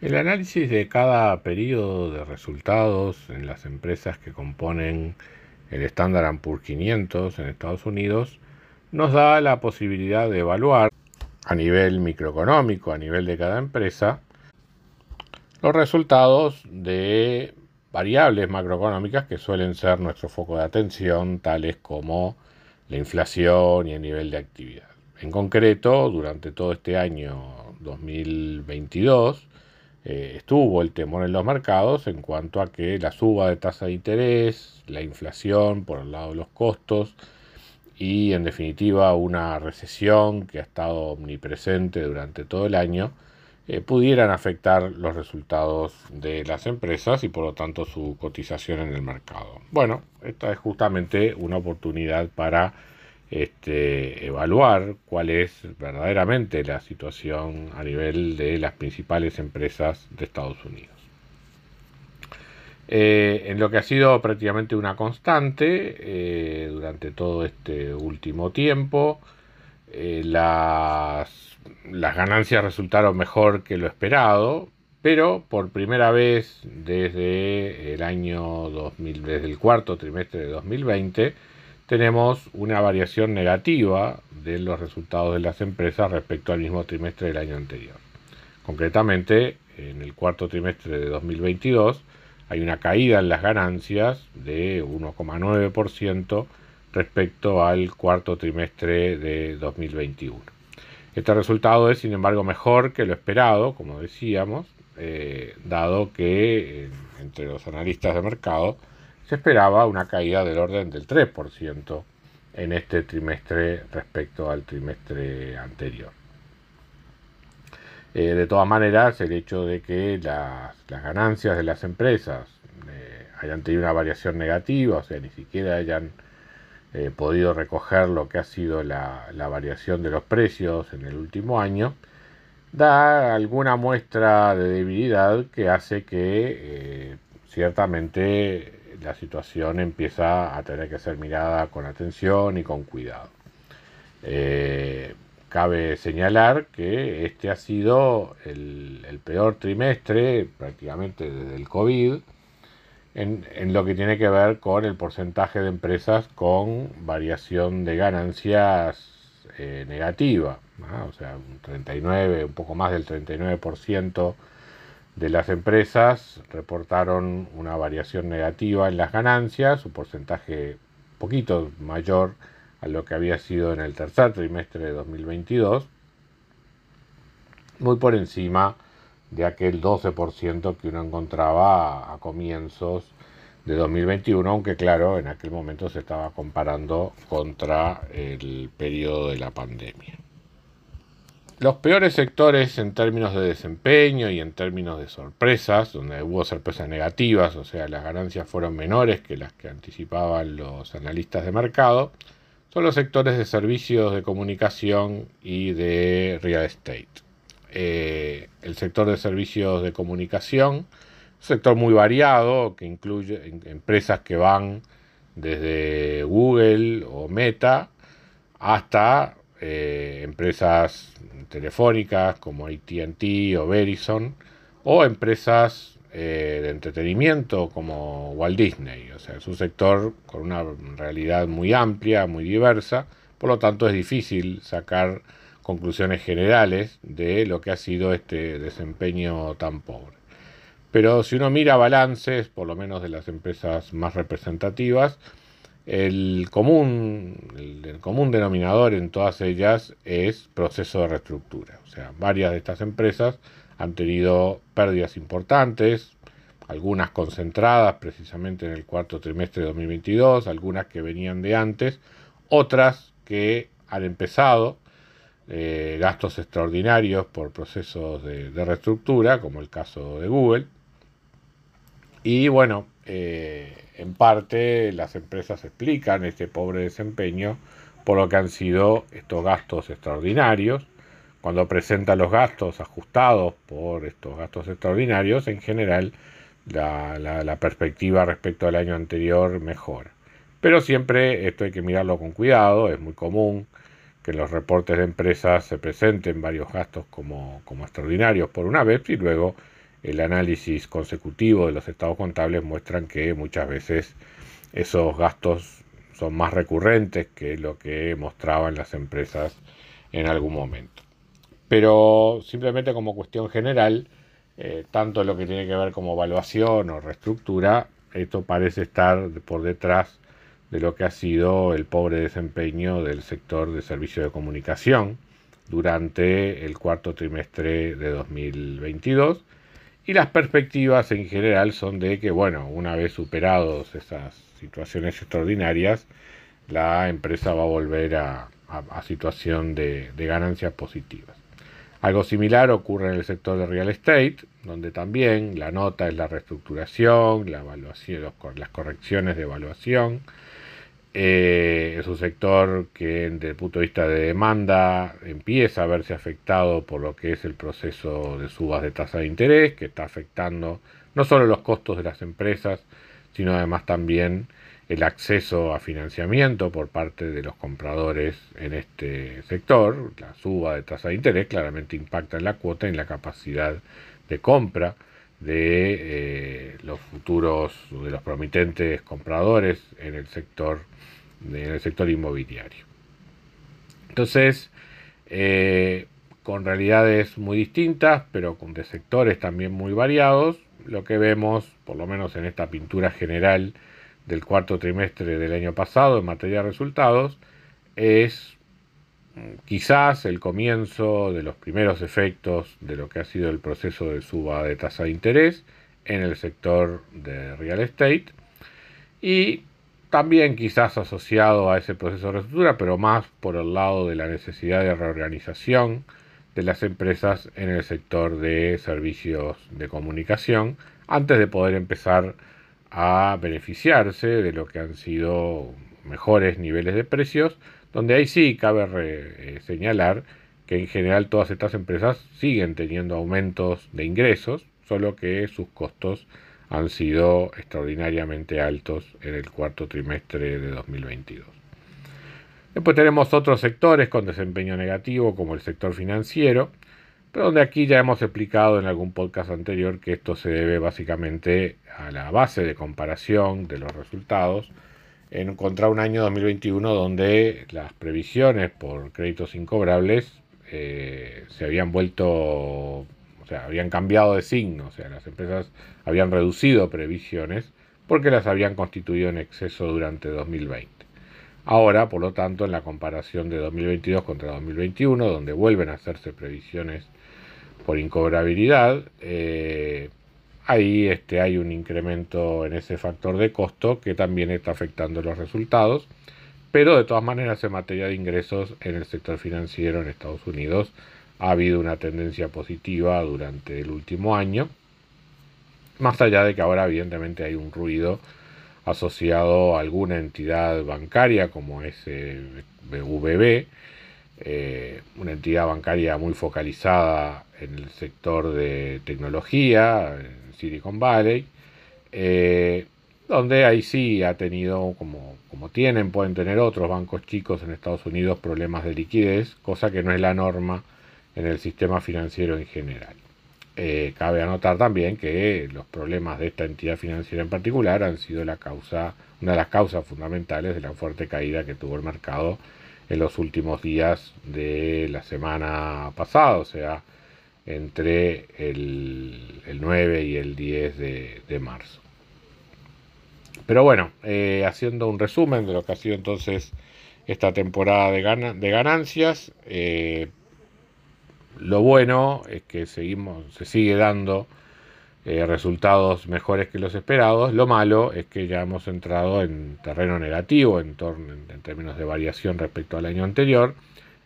El análisis de cada periodo de resultados en las empresas que componen el Standard Poor's 500 en Estados Unidos nos da la posibilidad de evaluar a nivel microeconómico, a nivel de cada empresa, los resultados de variables macroeconómicas que suelen ser nuestro foco de atención, tales como la inflación y el nivel de actividad. En concreto, durante todo este año 2022, eh, estuvo el temor en los mercados en cuanto a que la suba de tasa de interés, la inflación por el lado de los costos y en definitiva una recesión que ha estado omnipresente durante todo el año, eh, pudieran afectar los resultados de las empresas y por lo tanto su cotización en el mercado. Bueno, esta es justamente una oportunidad para este, evaluar cuál es verdaderamente la situación a nivel de las principales empresas de Estados Unidos. Eh, en lo que ha sido prácticamente una constante eh, durante todo este último tiempo, eh, las, ganancias resultaron mejor que lo esperado, pero por primera vez desde el año 2000, desde el cuarto trimestre de 2020, tenemos una variación negativa de los resultados de las empresas respecto al mismo trimestre del año anterior. Concretamente, en el cuarto trimestre de 2022 hay una caída en las ganancias de 1,9% respecto al cuarto trimestre de 2021. Este resultado es, sin embargo, mejor que lo esperado, como decíamos, eh, dado que entre los analistas de mercado se esperaba una caída del orden del 3% en este trimestre respecto al trimestre anterior. Eh, de todas maneras, el hecho de que las, ganancias de las empresas eh, hayan tenido una variación negativa, o sea, ni siquiera hayan eh, podido recoger lo que ha sido la, la, variación de los precios en el último año, da alguna muestra de debilidad que hace que ciertamente la situación empieza a tener que ser mirada con atención y con cuidado. Eh, cabe señalar que este ha sido el, peor trimestre prácticamente desde el COVID en, lo que tiene que ver con el porcentaje de empresas con variación de ganancias eh, negativa, o sea, un 39, un poco más del 39% de las empresas reportaron una variación negativa en las ganancias, un porcentaje poquito mayor a lo que había sido en el tercer trimestre de 2022, muy por encima de aquel 12% que uno encontraba a comienzos de 2021, aunque claro, en aquel momento se estaba comparando contra el periodo de la pandemia. Los peores sectores en términos de desempeño y en términos de sorpresas, donde hubo sorpresas negativas, o sea, las ganancias fueron menores que las que anticipaban los analistas de mercado, son los sectores de servicios de comunicación y de real estate. Eh, el sector de servicios de comunicación, un sector muy variado que incluye empresas que van desde Google o Meta hasta eh, empresas telefónicas como ATT o Verizon, o empresas eh, de entretenimiento como Walt Disney. O sea, es un sector con una realidad muy amplia, muy diversa, por lo tanto es difícil sacar conclusiones generales de lo que ha sido este desempeño tan pobre. Pero si uno mira balances, por lo menos de las empresas más representativas, el común, el, común denominador en todas ellas es proceso de reestructura. O sea, varias de estas empresas han tenido pérdidas importantes, algunas concentradas precisamente en el cuarto trimestre de 2022, algunas que venían de antes, otras que han empezado eh, gastos extraordinarios por procesos de, reestructura, como el caso de Google. Y bueno, eh, en parte las empresas explican este pobre desempeño por lo que han sido estos gastos extraordinarios. Cuando presentan los gastos ajustados por estos gastos extraordinarios, en general la, perspectiva respecto al año anterior mejora. Pero siempre esto hay que mirarlo con cuidado, es muy común que los reportes de empresas se presenten varios gastos como, como extraordinarios por una vez y luego el análisis consecutivo de los estados contables muestran que muchas veces esos gastos son más recurrentes que lo que mostraban las empresas en algún momento. Pero simplemente como cuestión general, eh, tanto lo que tiene que ver como evaluación o reestructura, esto parece estar por detrás de lo que ha sido el pobre desempeño del sector de servicios de comunicación durante el cuarto trimestre de 2022 y las perspectivas en general son de que, bueno, una vez superados esas situaciones extraordinarias, la empresa va a volver a, situación de ganancias positivas. Algo similar ocurre en el sector de real estate, donde también la nota es la reestructuración, la las correcciones de evaluación. Eh, es un sector que desde el punto de vista de demanda empieza a verse afectado por lo que es el proceso de subas de tasa de interés, que está afectando no solo los costos de las empresas, sino además también el acceso a financiamiento por parte de los compradores en este sector. La suba de tasa de interés claramente impacta en la cuota y en la capacidad de compra de eh, los futuros, de los promitentes compradores en el sector, en el sector inmobiliario. Entonces, eh, con realidades muy distintas, pero con de sectores también muy variados, lo que vemos, por lo menos en esta pintura general, del cuarto trimestre del año pasado en materia de resultados es quizás el comienzo de los primeros efectos de lo que ha sido el proceso de suba de tasa de interés en el sector de real estate y también quizás asociado a ese proceso de reestructura, pero más por el lado de la necesidad de reorganización de las empresas en el sector de servicios de comunicación antes de poder empezar a beneficiarse de lo que han sido mejores niveles de precios, donde ahí sí cabe eh, señalar que en general todas estas empresas siguen teniendo aumentos de ingresos, solo que sus costos han sido extraordinariamente altos en el cuarto trimestre de 2022. Después tenemos otros sectores con desempeño negativo, como el sector financiero, pero donde aquí ya hemos explicado en algún podcast anterior que esto se debe básicamente a la base de comparación de los resultados en contra un año 2021 donde las previsiones por créditos incobrables eh, se habían vuelto, o sea, habían cambiado de signo, o sea, las empresas habían reducido previsiones porque las habían constituido en exceso durante 2020. Ahora, por lo tanto, en la comparación de 2022 contra 2021, donde vuelven a hacerse previsiones por incobrabilidad, eh, ahí este, hay un incremento en ese factor de costo que también está afectando los resultados, pero de todas maneras en materia de ingresos en el sector financiero en Estados Unidos ha habido una tendencia positiva durante el último año, más allá de que ahora evidentemente hay un ruido asociado a alguna entidad bancaria como es el BVB, eh, una entidad bancaria muy focalizada en el sector de tecnología, en Silicon Valley, eh, donde ahí sí ha tenido, como, como tienen, pueden tener otros bancos chicos en Estados Unidos, problemas de liquidez, cosa que no es la norma en el sistema financiero en general. Eh, cabe anotar también que los problemas de esta entidad financiera en particular han sido la causa, una de las causas fundamentales de la fuerte caída que tuvo el mercado en los últimos días de la semana pasada, o sea, entre el, 9 y el 10 de, marzo. Pero bueno, eh, haciendo un resumen de lo que ha sido entonces esta temporada de, de ganancias, eh, lo bueno es que seguimos, se sigue dando eh, resultados mejores que los esperados. Lo malo es que ya hemos entrado en terreno negativo en, en, términos de variación respecto al año anterior,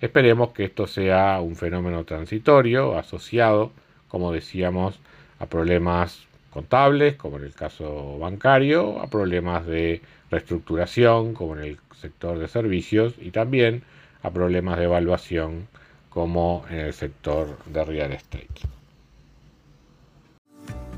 Esperemos que esto sea un fenómeno transitorio asociado, como decíamos, a problemas contables, como en el caso bancario, a problemas de reestructuración, como en el sector de servicios, y también a problemas de evaluación, como en el sector de real estate.